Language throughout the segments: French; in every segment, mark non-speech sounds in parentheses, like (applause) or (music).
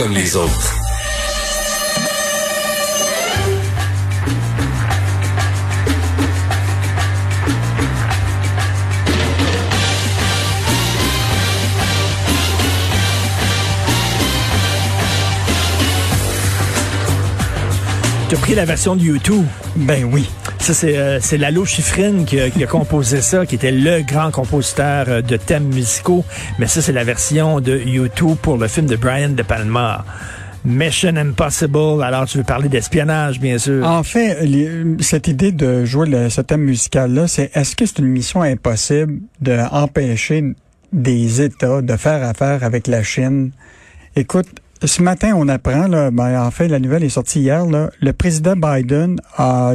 Comme les autres. Tu as pris la version de YouTube? Ben oui. C'est euh, c'est Lalo Schifrin qui, a- composé ça, qui était le grand compositeur euh, de thèmes musicaux. Mais ça, c'est la version de YouTube pour le film de Brian De Palma. Mission Impossible. Alors, tu veux parler d'espionnage, bien sûr. En fait, cette idée de jouer le, ce thème musical-là, c'est est-ce que c'est une mission impossible d'empêcher des États de faire affaire avec la Chine? Écoute, ce matin, on apprend, là, ben, en fait, la nouvelle est sortie hier, là, le président Biden a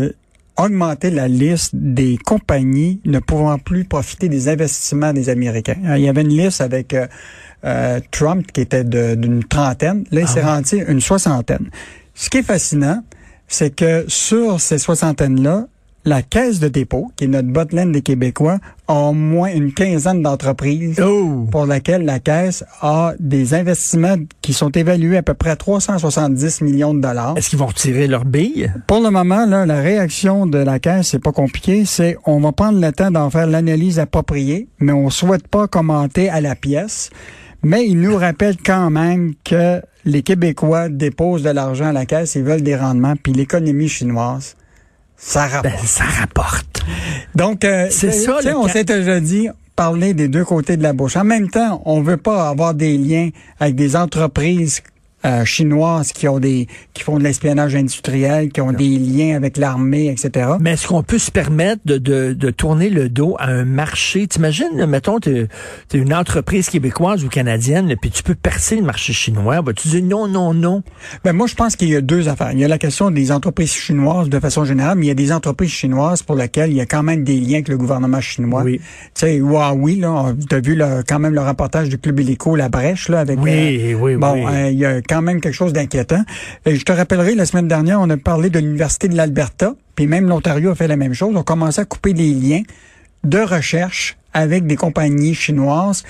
augmenté la liste des compagnies ne pouvant plus profiter des investissements des Américains. Il y avait une liste avec euh, euh, Trump qui était d'une trentaine. Là, il s'est rendu une soixantaine. Ce qui est fascinant, c'est que sur ces soixantaines-là, la Caisse de dépôt, qui est notre bottline des Québécois, a au moins une quinzaine d'entreprises Oh! pour laquelle la Caisse a des investissements qui sont évalués à peu près à 370 millions de dollars. Est-ce qu'ils vont retirer leurs billes? Pour le moment, là, la réaction de la Caisse, c'est pas compliqué, c'est on va prendre le temps d'en faire l'analyse appropriée, mais on souhaite pas commenter à la pièce. Mais il nous rappelle quand même que les Québécois déposent de l'argent à la Caisse, ils veulent des rendements, puis l'économie chinoise, ça rapporte. Ben, ça rapporte. Donc, euh, C'est ça, on s'est déjà dit parler des deux côtés de la bouche. En même temps, on veut pas avoir des liens avec des entreprises euh, chinoises qui ont des qui font de l'espionnage industriel, qui ont des liens avec l'armée, etc. Mais est-ce qu'on peut se permettre de, de, de tourner le dos à un marché? T'imagines, mettons, t'es es une entreprise québécoise ou canadienne, puis tu peux percer le marché chinois. Ben, tu dis non, non, non? Ben moi, je pense qu'il y a deux affaires. Il y a la question des entreprises chinoises de façon générale, mais il y a des entreprises chinoises pour lesquelles il y a quand même des liens avec le gouvernement chinois. Oui. Tu sais, Huawei, là, tu as vu le- quand même le reportage du Club Illico, La Brèche, là, avec... Oui, oui, bon, oui. euh, il y a quand même quelque chose d'inquiétant. Et je te rappellerai, la semaine dernière, on a parlé de l'Université de l'Alberta, puis même l'Ontario a fait la même chose. On commençait à couper des liens de recherche avec des compagnies chinoises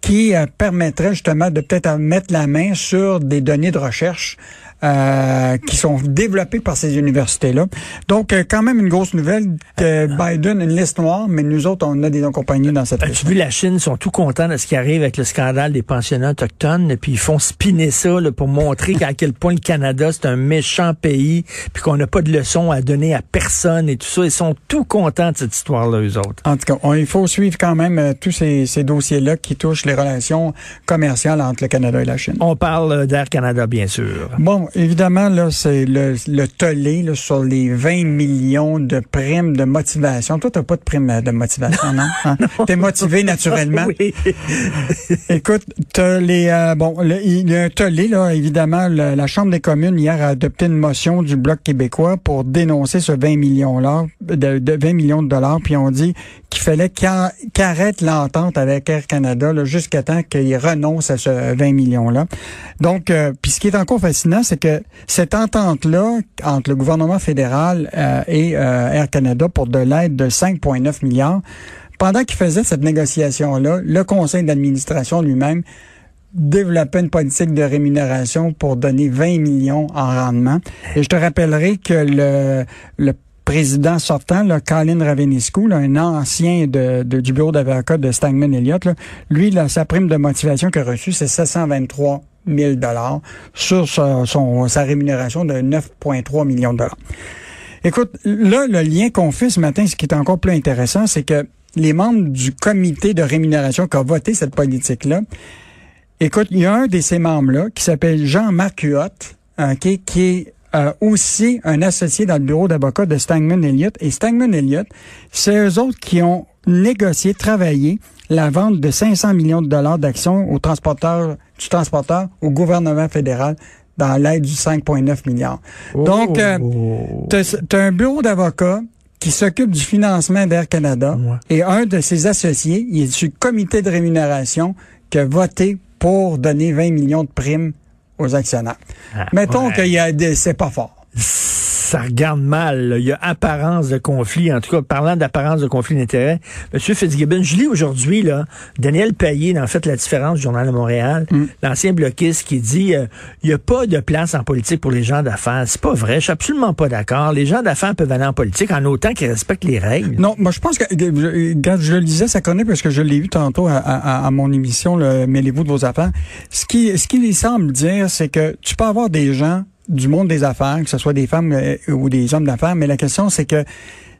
qui euh, permettraient justement de peut-être mettre la main sur des données de recherche euh, qui sont développées par ces universités-là. Donc, euh, quand même une grosse nouvelle que Biden a une liste noire, mais nous autres, on a des compagnies dans cette liste. As-tu vu, la Chine? Sont tout contents de ce qui arrive avec le scandale des pensionnats autochtones, puis ils font spinner ça là, pour montrer à quel point le Canada, c'est un méchant pays, puis qu'on n'a pas de leçons à donner à personne et tout ça. Ils sont tout contents de cette histoire-là, eux autres. En tout cas, on- il faut suivre quand même euh, tous ces, ces dossiers-là qui touchent les relations commerciales entre le Canada et la Chine. On parle euh, d'Air Canada, bien sûr. Bon, évidemment, là, c'est le, le tollé là, sur les 20 millions de primes de motivation. Toi, t'as pas de prime de motivation, non? (laughs) Hein? T'es motivé naturellement? Oui. (laughs) Écoute, t'as les euh, bon, le- il y a un tollé là, évidemment, le- la Chambre des communes hier a adopté une motion du bloc québécois pour dénoncer ce 20 millions là, de, de 20 millions de dollars, puis on dit qu'il fallait qu'ar- qu'arrête l'entente avec Air Canada jusqu'à temps qu'il renonce à ce 20 millions là. Donc, euh, puis ce qui est encore fascinant, c'est que cette entente là entre le gouvernement fédéral euh, et euh, Air Canada pour de l'aide de 5,9 milliards pendant qu'il faisait cette négociation-là, le conseil d'administration lui-même développait une politique de rémunération pour donner 20 millions en rendement. Et je te rappellerai que le, le président sortant, là, Colin Raveniscu, là, un ancien de, de- du bureau d'avocat de Stangman Elliott, là, lui, sa prime de motivation qu'il a reçue, c'est 723 000 dollars sur sa, son- sa rémunération de 9,3 millions de dollars. Écoute, là, le lien qu'on fait ce matin, ce qui est encore plus intéressant, c'est que les membres du comité de rémunération qui a voté cette politique-là, écoute, il y a un de ces membres-là qui s'appelle Jean-Marc Huot, ok, qui est euh, aussi un associé dans le bureau d'avocat de Stangman Elliott. Et Stangman Elliott, c'est eux autres qui ont négocié, travaillé la vente de 500 millions de dollars d'actions au transporteur, du transporteur au gouvernement fédéral dans l'aide du 5,9 milliards. Donc, euh, Oh. tu as un bureau d'avocats qui s'occupe du financement d'Air Canada Ouais. et un de ses associés, il est du comité de rémunération qui a voté pour donner 20 millions de primes aux actionnaires. Ah, Mettons ouais. qu'il y a des, c'est pas fort. Ça regarde mal. là. Il y a apparence de conflit. En tout cas, parlant d'apparence de conflit d'intérêts, M. Fitzgibbon, je lis aujourd'hui, là, Daniel Payet, dans fait la différence du Journal de Montréal, Mm. l'ancien bloquiste qui dit euh, il n'y a pas de place en politique pour les gens d'affaires. C'est pas vrai. Je suis absolument pas d'accord. Les gens d'affaires peuvent aller en politique en autant qu'ils respectent les règles. Non, moi je pense que quand je lisais sa chronique parce que je l'ai vu tantôt à, à- à mon émission le Mêlez-vous de vos affaires, ce qui ce qui lui semble dire c'est que tu peux avoir des gens du monde des affaires, que ce soit des femmes euh, ou des hommes d'affaires, mais la question c'est que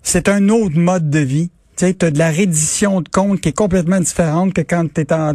c'est un autre mode de vie. Tu sais, as de la reddition de compte qui est complètement différente que quand tu es en,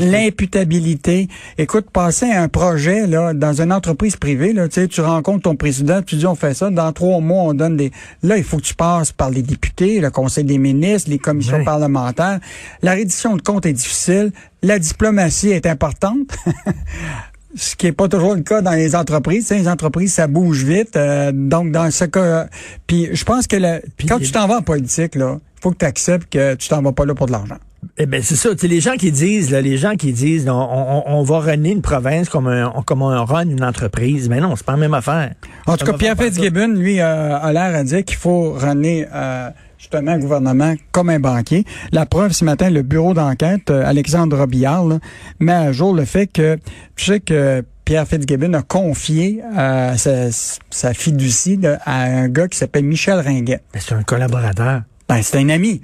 l'imputabilité. Écoute, passer à un projet là dans une entreprise privée, là, tu sais, tu rencontres ton président, tu dis on fait ça, dans trois mois on donne des. Là, il faut que tu passes par les députés, le Conseil des ministres, les commissions parlementaires. La reddition de compte est difficile, la diplomatie est importante. (laughs) Ce qui est pas toujours le cas dans les entreprises. Tu sais, les entreprises, ça bouge vite. euh, donc, dans ce cas, puis je pense que le- Puis quand tu t'en vas en politique, là, il faut que tu acceptes que tu t'en vas pas là pour de l'argent. Eh ben c'est ça. Tu sais, les gens qui disent, là, les gens qui disent, on, on, on va runner une province comme un, comme on run une entreprise. Mais non, c'est pas la même affaire. En tout cas, Pierre. Fitzgibbon, lui, euh, a l'air à dire qu'il faut ramener euh, justement un gouvernement comme un banquier. La preuve, ce matin, le bureau d'enquête, euh, Alexandre Robillard, là, met à jour le fait que, tu sais que Pierre Fitzgibbon a confié euh, sa, sa fiducie là, à un gars qui s'appelle Michel Ringuet. C'est un collaborateur. Ben, c'est un ami.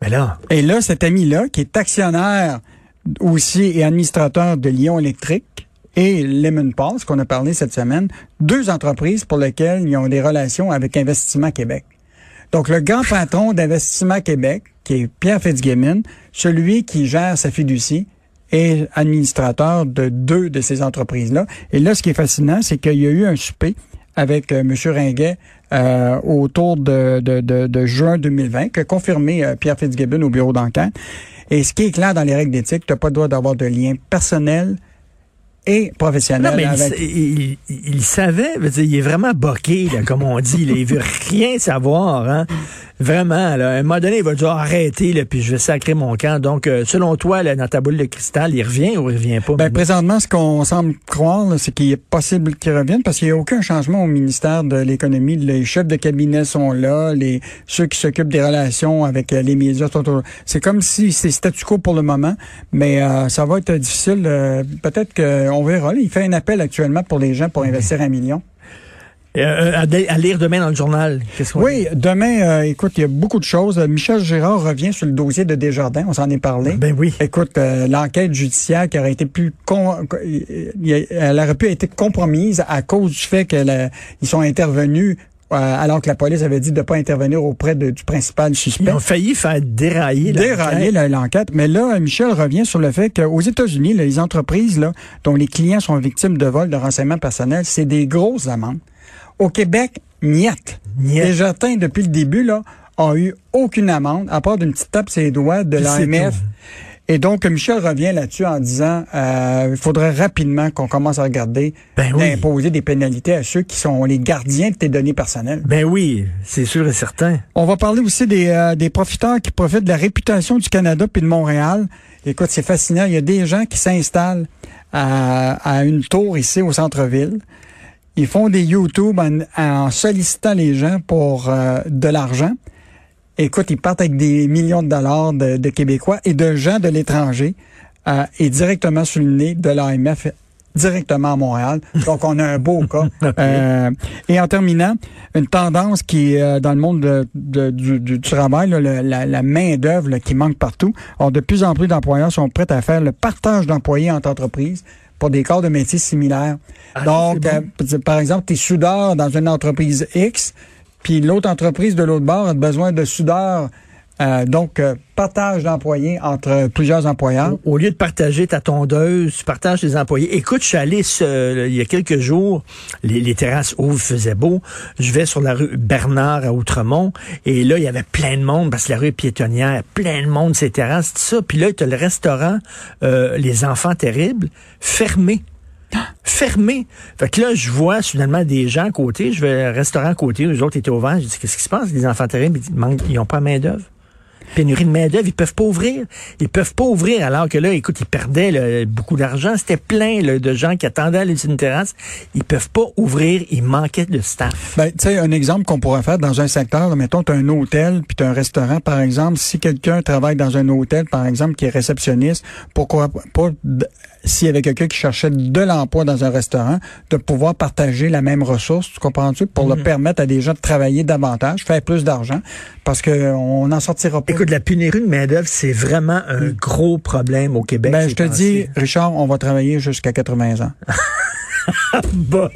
Mais là, Et là, cet ami-là, qui est actionnaire aussi et administrateur de Lyon Électrique et Lemon Pass, qu'on a parlé cette semaine, deux entreprises pour lesquelles ils ont des relations avec Investissement Québec. Donc, le grand patron d'Investissement Québec, qui est Pierre Fitzgibbon, celui qui gère sa fiducie, est administrateur de deux de ces entreprises-là. Et là, ce qui est fascinant, c'est qu'il y a eu un souper avec euh, M. Ringuet euh, autour de, de, de, de juin 2020, que confirmé euh, Pierre Fitzgibbon au bureau d'enquête. Et ce qui est clair dans les règles d'éthique, tu n'as pas le droit d'avoir de lien personnel et professionnel non, mais il, avec... il- il- il savait, veut dire, il est vraiment boqué, là, comme on dit. Là, il veut rien savoir. Hein. Vraiment, là, à un moment donné, il va dire arrêtez, là, puis je vais sacrer mon camp. Donc, euh, selon toi, là, dans boule de cristal, il revient ou il revient pas? Ben, présentement, ce qu'on semble croire, c'est qu'il est possible qu'il revienne parce qu'il n'y a aucun changement au ministère de l'économie. Les chefs de cabinet sont là, les ceux qui s'occupent des relations avec euh, les médias C'est comme si c'est statu quo pour le moment, mais euh, ça va être difficile. euh, Peut-être qu'on verra. Il fait un appel actuellement pour les gens pour investir un million. Euh, à, à lire demain dans le journal. Oui, demain, euh, écoute, il y a beaucoup de choses. Euh, Michel Gérard revient sur le dossier de Desjardins. On s'en est parlé. Ben oui. Écoute, euh, l'enquête judiciaire qui aurait été plus con, elle aurait pu être compromise à cause du fait qu'ils sont intervenus euh, alors que la police avait dit de ne pas intervenir auprès de- du principal Ils suspect. ont failli faire dérailler. Dérailler l'enquête. Mais là, Michel revient sur le fait qu'aux États-Unis, les entreprises là, dont les clients sont victimes de vol de renseignements personnels, c'est des grosses amendes. Au Québec, niette. Niette. Desjardins, depuis le début, là, a eu aucune amende, à part d'une petite tape sur les doigts de l'AMF. Et donc, Michel revient là-dessus en disant euh, il faudrait rapidement qu'on commence à regarder Ben oui. d'imposer des pénalités à ceux qui sont les gardiens de tes données personnelles. Ben oui, c'est sûr et certain. On va parler aussi des, euh, des profiteurs qui profitent de la réputation du Canada puis de Montréal. Écoute, c'est fascinant. Il y a des gens qui s'installent à, à une tour ici au centre-ville. Ils font des YouTube en, en sollicitant les gens pour euh, de l'argent. Écoute, ils partent avec des millions de dollars de, de Québécois et de gens de l'étranger euh, et directement sur le nez de l'AMF directement à Montréal. Donc, on a un beau (laughs) cas. Euh, et en terminant, une tendance qui est euh, dans le monde de- de- du, du travail, là, le- la, la main-d'œuvre qui manque partout. De plus en plus d'employeurs sont prêts à faire le partage d'employés entre entreprises pour des corps de métiers similaires. Ah, Donc, euh, par exemple, tu es soudeur dans une entreprise X, puis l'autre entreprise de l'autre bord a besoin de soudeurs Euh, donc, euh, partage d'employés entre plusieurs employeurs. Au, lieu de partager ta tondeuse, tu partages tes employés. Écoute, je suis allé ce- il y a quelques jours, les, les terrasses ouvrent, faisait beau. Je vais sur la rue Bernard à Outremont et là, il y avait plein de monde parce que la rue est piétonnière, plein de monde, ces terrasses, tout ça. Puis là, tu as le restaurant euh, Les Enfants Terribles fermé. Fermé. Fait que là, je vois finalement des gens à côté. Je vais au restaurant à côté, eux autres étaient ouverts. Je dis, qu'est-ce qui se passe? Les enfants terribles, ils manquent- ils n'ont pas main d'œuvre. Pénurie de main d'œuvre, ils peuvent pas ouvrir. Ils peuvent pas ouvrir alors que là, écoute, ils perdaient là, beaucoup d'argent. C'était plein là, de gens qui attendaient à une terrasse. Ils peuvent pas ouvrir. Il manquait de staff. Ben, tu sais, un exemple qu'on pourrait faire dans un secteur, là, mettons, tu as un hôtel puis tu un restaurant, par exemple. Si quelqu'un travaille dans un hôtel, par exemple, qui est réceptionniste, pourquoi pas, s'il y avait quelqu'un qui cherchait de l'emploi dans un restaurant, de pouvoir partager la même ressource, tu comprends-tu, pour Mhm. le permettre à des gens de travailler davantage, faire plus d'argent, parce que on n'en sortira pas. Écoute, la pénurie de main d'œuvre, c'est vraiment un gros problème au Québec. ben, je te dis, Richard, on va travailler jusqu'à 80 ans. Boy.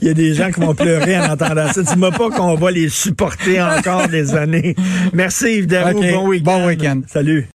Il y a des gens qui vont pleurer en entendant ça. Dis-moi pas qu'on va les supporter encore des années. Merci Yves Daou. Ok, Bon week-end. bon week-end. Salut.